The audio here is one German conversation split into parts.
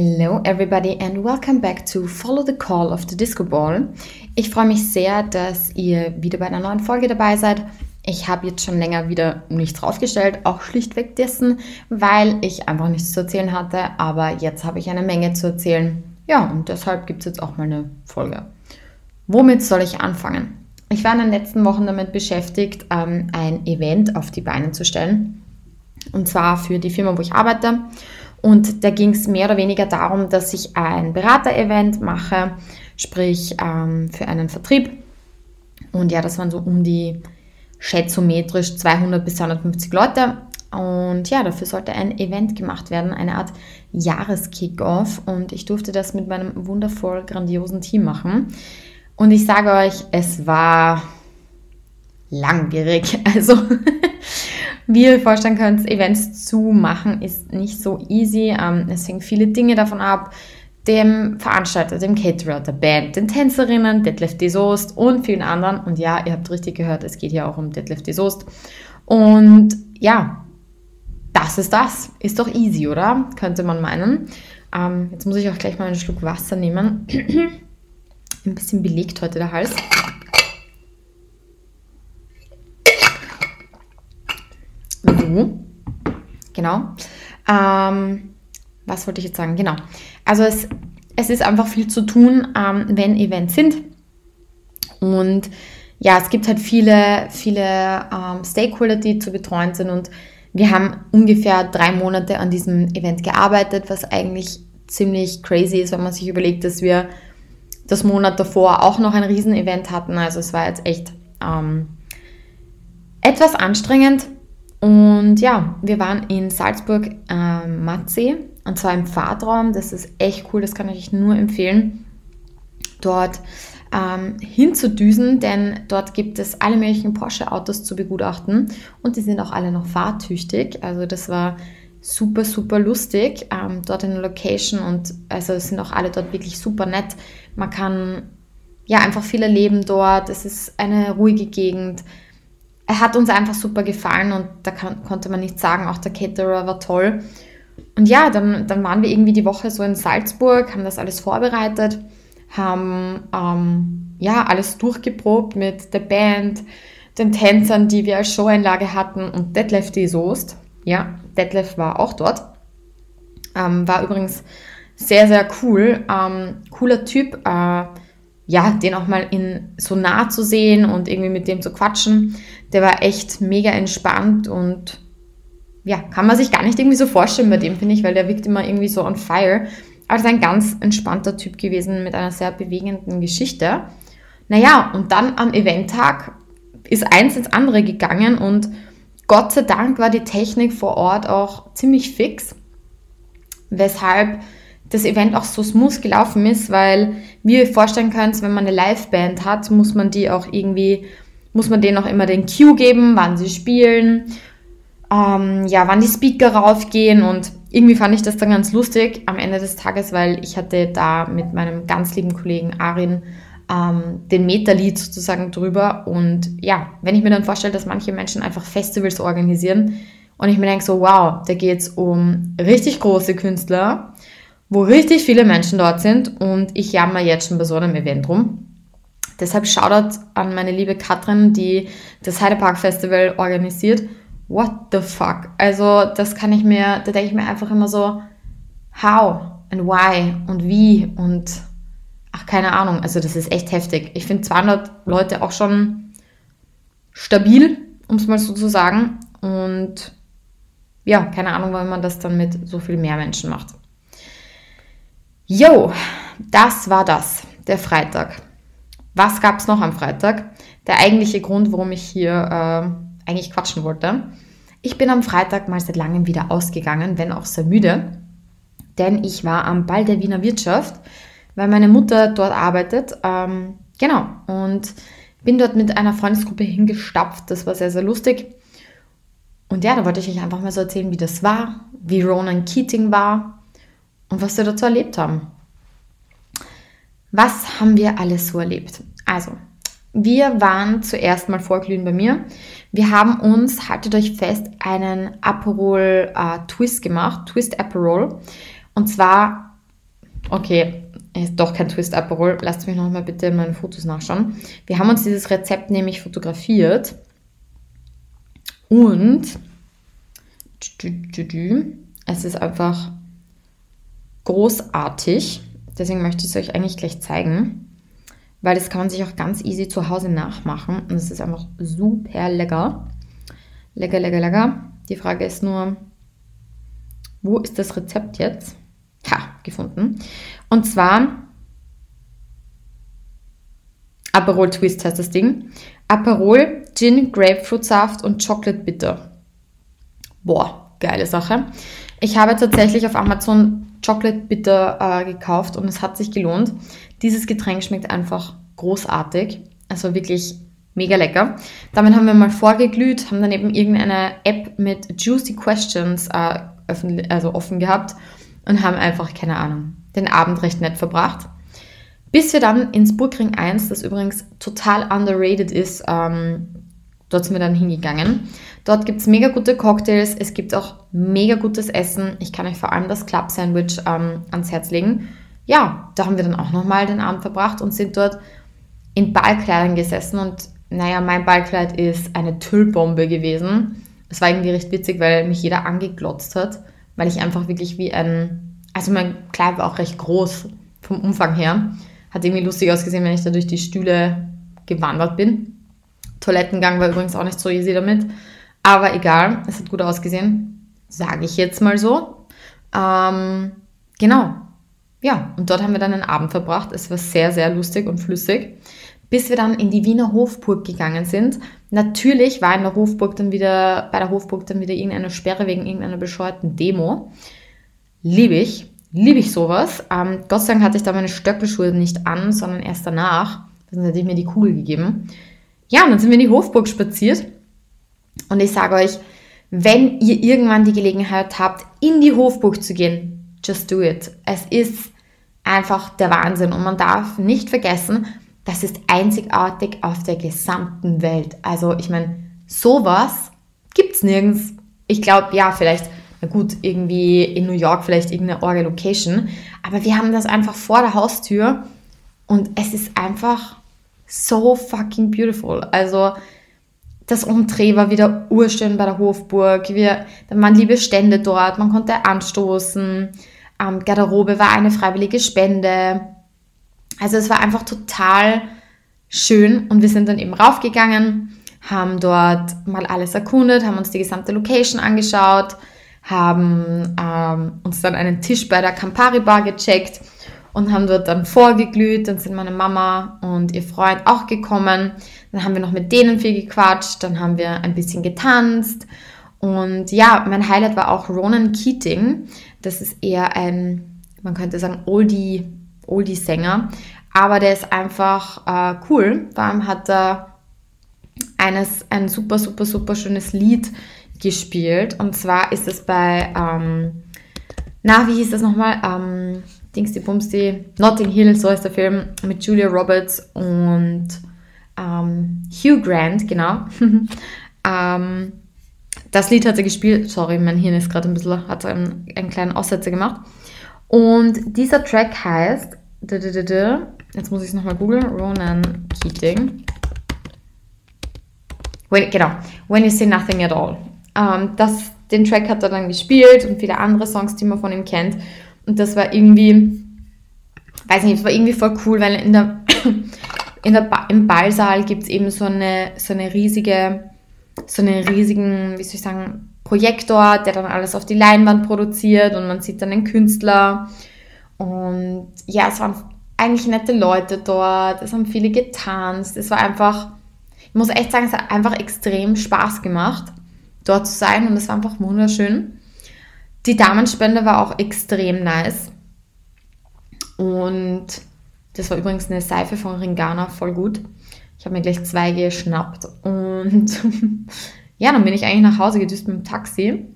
Hello everybody and welcome back to Follow the Call of the Disco Ball. Ich freue mich sehr, dass ihr wieder bei einer neuen Folge dabei seid. Ich habe jetzt schon länger wieder nichts draufgestellt, auch schlichtweg dessen, weil ich einfach nichts zu erzählen hatte, aber jetzt habe ich eine Menge zu erzählen. Ja, und deshalb gibt es jetzt auch mal eine Folge. Womit soll ich anfangen? Ich war in den letzten Wochen damit beschäftigt, ähm, ein Event auf die Beine zu stellen. Und zwar für die Firma, wo ich arbeite. Und da ging es mehr oder weniger darum, dass ich ein Berater-Event mache, sprich ähm, für einen Vertrieb. Und ja, das waren so um die schätzometrisch 200 bis 250 Leute. Und ja, dafür sollte ein Event gemacht werden, eine Art Jahreskickoff. Und ich durfte das mit meinem wundervoll grandiosen Team machen. Und ich sage euch, es war langwierig. Also wie ihr euch vorstellen könnt, Events zu machen ist nicht so easy. Ähm, es hängen viele Dinge davon ab. Dem Veranstalter, dem Caterer, der Band, den Tänzerinnen, Deadlift D. Soest und vielen anderen. Und ja, ihr habt richtig gehört, es geht hier auch um Deadlift D. Soest. Und ja, das ist das. Ist doch easy, oder? Könnte man meinen. Ähm, jetzt muss ich auch gleich mal einen Schluck Wasser nehmen. Ein bisschen belegt heute der Hals. So. Genau. Ähm, was wollte ich jetzt sagen? Genau. Also es, es ist einfach viel zu tun, ähm, wenn Events sind. Und ja, es gibt halt viele, viele ähm, Stakeholder, die zu betreuen sind. Und wir haben ungefähr drei Monate an diesem Event gearbeitet, was eigentlich ziemlich crazy ist, wenn man sich überlegt, dass wir das Monat davor auch noch ein Riesenevent hatten. Also es war jetzt echt ähm, etwas anstrengend. Und ja, wir waren in Salzburg ähm, Matzee und zwar im Fahrtraum. Das ist echt cool, das kann ich euch nur empfehlen, dort ähm, hinzudüsen, denn dort gibt es alle möglichen Porsche-Autos zu begutachten und die sind auch alle noch fahrtüchtig. Also das war super, super lustig ähm, dort in der Location und also es sind auch alle dort wirklich super nett. Man kann ja einfach viel erleben dort. Es ist eine ruhige Gegend er hat uns einfach super gefallen und da kann, konnte man nicht sagen, auch der Caterer war toll. Und ja, dann, dann waren wir irgendwie die Woche so in Salzburg, haben das alles vorbereitet, haben ähm, ja alles durchgeprobt mit der Band, den Tänzern, die wir als Showeinlage hatten und Detlef die Soest. Ja, Detlef war auch dort. Ähm, war übrigens sehr, sehr cool. Ähm, cooler Typ. Äh, ja, den auch mal in so nah zu sehen und irgendwie mit dem zu quatschen, der war echt mega entspannt und ja, kann man sich gar nicht irgendwie so vorstellen bei dem, finde ich, weil der wirkt immer irgendwie so on fire. Aber ist ein ganz entspannter Typ gewesen mit einer sehr bewegenden Geschichte. Naja, und dann am Eventtag ist eins ins andere gegangen und Gott sei Dank war die Technik vor Ort auch ziemlich fix, weshalb das Event auch so smooth gelaufen ist, weil, wie ihr euch vorstellen könnt, wenn man eine Liveband hat, muss man die auch irgendwie, muss man denen auch immer den Cue geben, wann sie spielen, ähm, ja, wann die Speaker raufgehen und irgendwie fand ich das dann ganz lustig am Ende des Tages, weil ich hatte da mit meinem ganz lieben Kollegen Arin ähm, den Meta-Lied sozusagen drüber und ja, wenn ich mir dann vorstelle, dass manche Menschen einfach Festivals organisieren und ich mir denke so, wow, da geht es um richtig große Künstler, wo richtig viele Menschen dort sind und ich jammer jetzt schon bei so einem Event rum. Deshalb Shoutout an meine liebe Katrin, die das Heidepark Festival organisiert. What the fuck? Also, das kann ich mir, da denke ich mir einfach immer so, how and why und wie und ach, keine Ahnung. Also, das ist echt heftig. Ich finde 200 Leute auch schon stabil, um es mal so zu sagen. Und ja, keine Ahnung, warum man das dann mit so viel mehr Menschen macht. Jo, das war das, der Freitag. Was gab es noch am Freitag? Der eigentliche Grund, warum ich hier äh, eigentlich quatschen wollte. Ich bin am Freitag mal seit langem wieder ausgegangen, wenn auch sehr müde, denn ich war am Ball der Wiener Wirtschaft, weil meine Mutter dort arbeitet. Ähm, genau, und bin dort mit einer Freundesgruppe hingestapft. Das war sehr, sehr lustig. Und ja, da wollte ich euch einfach mal so erzählen, wie das war, wie Ronan Keating war, und was wir dazu erlebt haben. Was haben wir alles so erlebt? Also, wir waren zuerst mal vorglühen bei mir. Wir haben uns, haltet euch fest, einen Aperol äh, Twist gemacht, Twist Aperol. Und zwar Okay, ist doch kein Twist Aperol. Lasst mich noch mal bitte in meinen Fotos nachschauen. Wir haben uns dieses Rezept nämlich fotografiert. Und es ist einfach großartig. Deswegen möchte ich es euch eigentlich gleich zeigen. Weil das kann man sich auch ganz easy zu Hause nachmachen. Und es ist einfach super lecker. Lecker, lecker, lecker. Die Frage ist nur, wo ist das Rezept jetzt? Ha, gefunden. Und zwar Aperol Twist heißt das Ding. Aperol, Gin, Grapefruitsaft und Chocolate Bitter. Boah, geile Sache. Ich habe tatsächlich auf Amazon Chocolate Bitter äh, gekauft und es hat sich gelohnt. Dieses Getränk schmeckt einfach großartig. Also wirklich mega lecker. Damit haben wir mal vorgeglüht, haben dann eben irgendeine App mit Juicy Questions äh, also offen gehabt und haben einfach, keine Ahnung, den Abend recht nett verbracht. Bis wir dann ins Burgring 1, das übrigens total underrated ist, ähm, dort sind wir dann hingegangen. Dort gibt es mega gute Cocktails, es gibt auch mega gutes Essen. Ich kann euch vor allem das Club Sandwich ähm, ans Herz legen. Ja, da haben wir dann auch nochmal den Abend verbracht und sind dort in Ballkleidern gesessen und naja, mein Ballkleid ist eine Tüllbombe gewesen. Es war irgendwie recht witzig, weil mich jeder angeglotzt hat, weil ich einfach wirklich wie ein, also mein Kleid war auch recht groß vom Umfang her. Hat irgendwie lustig ausgesehen, wenn ich da durch die Stühle gewandert bin. Toilettengang war übrigens auch nicht so easy damit. Aber egal, es hat gut ausgesehen, sage ich jetzt mal so. Ähm, genau. Ja, und dort haben wir dann einen Abend verbracht. Es war sehr, sehr lustig und flüssig. Bis wir dann in die Wiener Hofburg gegangen sind. Natürlich war in der Hofburg dann wieder, bei der Hofburg dann wieder irgendeine Sperre wegen irgendeiner bescheuerten Demo. Liebe ich, liebe ich sowas. Ähm, Gott sei Dank hatte ich da meine Stöckelschuhe nicht an, sondern erst danach. Sonst hätte ich mir die Kugel gegeben. Ja, und dann sind wir in die Hofburg spaziert. Und ich sage euch, wenn ihr irgendwann die Gelegenheit habt, in die Hofburg zu gehen, just do it. Es ist einfach der Wahnsinn. Und man darf nicht vergessen, das ist einzigartig auf der gesamten Welt. Also ich meine, sowas gibt es nirgends. Ich glaube, ja, vielleicht, na gut, irgendwie in New York vielleicht irgendeine Orga-Location. Aber wir haben das einfach vor der Haustür und es ist einfach so fucking beautiful. Also das Umdreh war wieder urschön bei der Hofburg. Wir, da waren liebe Stände dort, man konnte anstoßen. Ähm, Garderobe war eine freiwillige Spende. Also es war einfach total schön und wir sind dann eben raufgegangen, haben dort mal alles erkundet, haben uns die gesamte Location angeschaut, haben ähm, uns dann einen Tisch bei der Campari Bar gecheckt und haben dort dann vorgeglüht. Dann sind meine Mama und ihr Freund auch gekommen. Dann haben wir noch mit denen viel gequatscht, dann haben wir ein bisschen getanzt. Und ja, mein Highlight war auch Ronan Keating. Das ist eher ein, man könnte sagen, Oldie, Oldie-Sänger. Aber der ist einfach äh, cool. Vor allem hat er eines, ein super, super, super schönes Lied gespielt. Und zwar ist es bei, ähm, na, wie hieß das nochmal? Ähm, Dingsy Bumsy, Notting Hill, so ist der Film, mit Julia Roberts und ähm, Hugh Grant, genau. ähm, das Lied hat er gespielt, sorry, mein Hirn ist gerade ein bisschen, hat einen, einen kleinen Aussetzer gemacht. Und dieser Track heißt, jetzt muss ich es nochmal googeln, Ronan Keating. When, genau, When You Say Nothing at All. Ähm, das, den Track hat er dann gespielt und viele andere Songs, die man von ihm kennt. Und das war irgendwie, weiß nicht, es war irgendwie voll cool, weil in der, in der ba im Ballsaal gibt es eben so eine, so eine riesige, so einen riesigen, wie soll ich sagen, Projektor, der dann alles auf die Leinwand produziert und man sieht dann den Künstler. Und ja, es waren eigentlich nette Leute dort, es haben viele getanzt, es war einfach, ich muss echt sagen, es hat einfach extrem Spaß gemacht, dort zu sein und es war einfach wunderschön. Die Damenspende war auch extrem nice. Und das war übrigens eine Seife von Ringana, voll gut. Ich habe mir gleich zwei geschnappt. Und ja, dann bin ich eigentlich nach Hause gedüst mit dem Taxi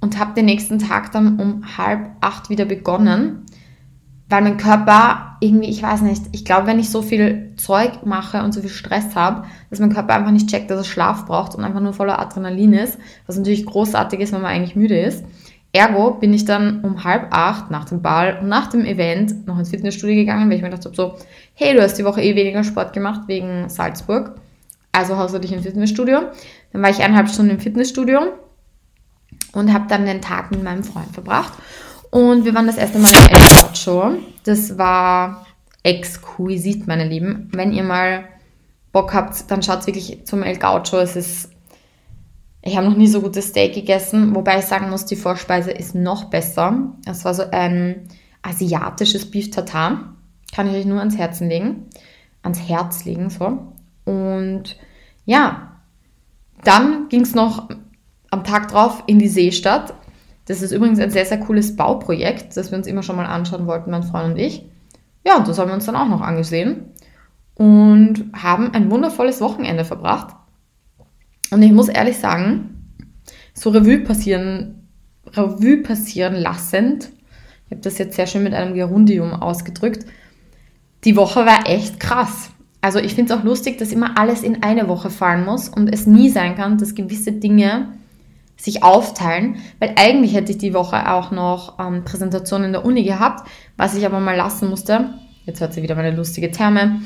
und habe den nächsten Tag dann um halb acht wieder begonnen weil mein Körper irgendwie, ich weiß nicht, ich glaube, wenn ich so viel Zeug mache und so viel Stress habe, dass mein Körper einfach nicht checkt, dass er Schlaf braucht und einfach nur voller Adrenalin ist, was natürlich großartig ist, wenn man eigentlich müde ist. Ergo bin ich dann um halb acht nach dem Ball und nach dem Event noch ins Fitnessstudio gegangen, weil ich mir gedacht habe, so, hey, du hast die Woche eh weniger Sport gemacht wegen Salzburg. Also haust du dich im Fitnessstudio. Dann war ich eineinhalb Stunden im Fitnessstudio und habe dann den Tag mit meinem Freund verbracht. Und wir waren das erste Mal im El Show. Das war exquisit, meine Lieben. Wenn ihr mal Bock habt, dann schaut wirklich zum El Gaucho. Es ist, ich habe noch nie so gutes Steak gegessen, wobei ich sagen muss, die Vorspeise ist noch besser. Es war so ein asiatisches Beef Tartar. Kann ich euch nur ans Herzen legen. Ans Herz legen, so. Und ja, dann ging es noch am Tag drauf in die Seestadt. Das ist übrigens ein sehr, sehr cooles Bauprojekt, das wir uns immer schon mal anschauen wollten, mein Freund und ich. Ja, und das haben wir uns dann auch noch angesehen und haben ein wundervolles Wochenende verbracht. Und ich muss ehrlich sagen, so Revue passieren, Revue passieren lassend, ich habe das jetzt sehr schön mit einem Gerundium ausgedrückt, die Woche war echt krass. Also ich finde es auch lustig, dass immer alles in eine Woche fallen muss und es nie sein kann, dass gewisse Dinge sich aufteilen, weil eigentlich hätte ich die Woche auch noch ähm, Präsentationen in der Uni gehabt, was ich aber mal lassen musste. Jetzt hört sie wieder meine lustige Therme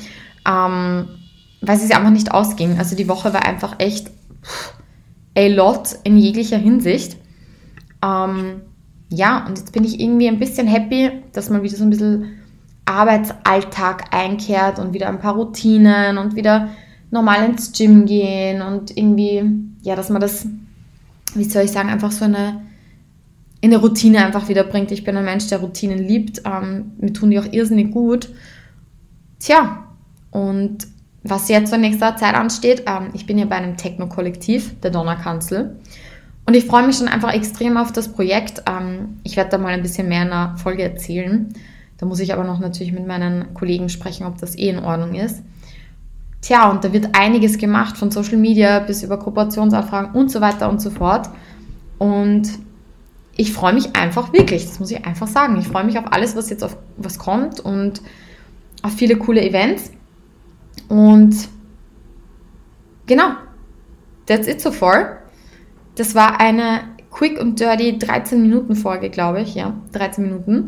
ähm, weil es einfach nicht ausging. Also die Woche war einfach echt a lot in jeglicher Hinsicht. Ähm, ja, und jetzt bin ich irgendwie ein bisschen happy, dass man wieder so ein bisschen Arbeitsalltag einkehrt und wieder ein paar Routinen und wieder normal ins Gym gehen und irgendwie, ja, dass man das, wie soll ich sagen, einfach so eine, eine Routine einfach wieder bringt. Ich bin ein Mensch, der Routinen liebt. Ähm, mir tun die auch irrsinnig gut. Tja, und was jetzt zur nächster Zeit ansteht, ähm, ich bin ja bei einem Techno-Kollektiv, der Donnerkanzel. Und ich freue mich schon einfach extrem auf das Projekt. Ähm, ich werde da mal ein bisschen mehr in der Folge erzählen. Da muss ich aber noch natürlich mit meinen Kollegen sprechen, ob das eh in Ordnung ist. Tja, und da wird einiges gemacht, von Social Media bis über Kooperationsanfragen und so weiter und so fort. Und ich freue mich einfach wirklich, das muss ich einfach sagen. Ich freue mich auf alles, was jetzt auf was kommt und auf viele coole Events. Und genau, that's it so far. Das war eine quick und dirty 13 Minuten Folge, glaube ich. Ja, 13 Minuten.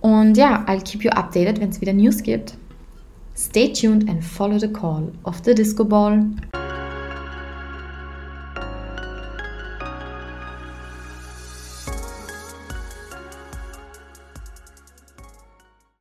Und ja, I'll keep you updated, wenn es wieder News gibt. Stay tuned and follow the call of the Disco Ball.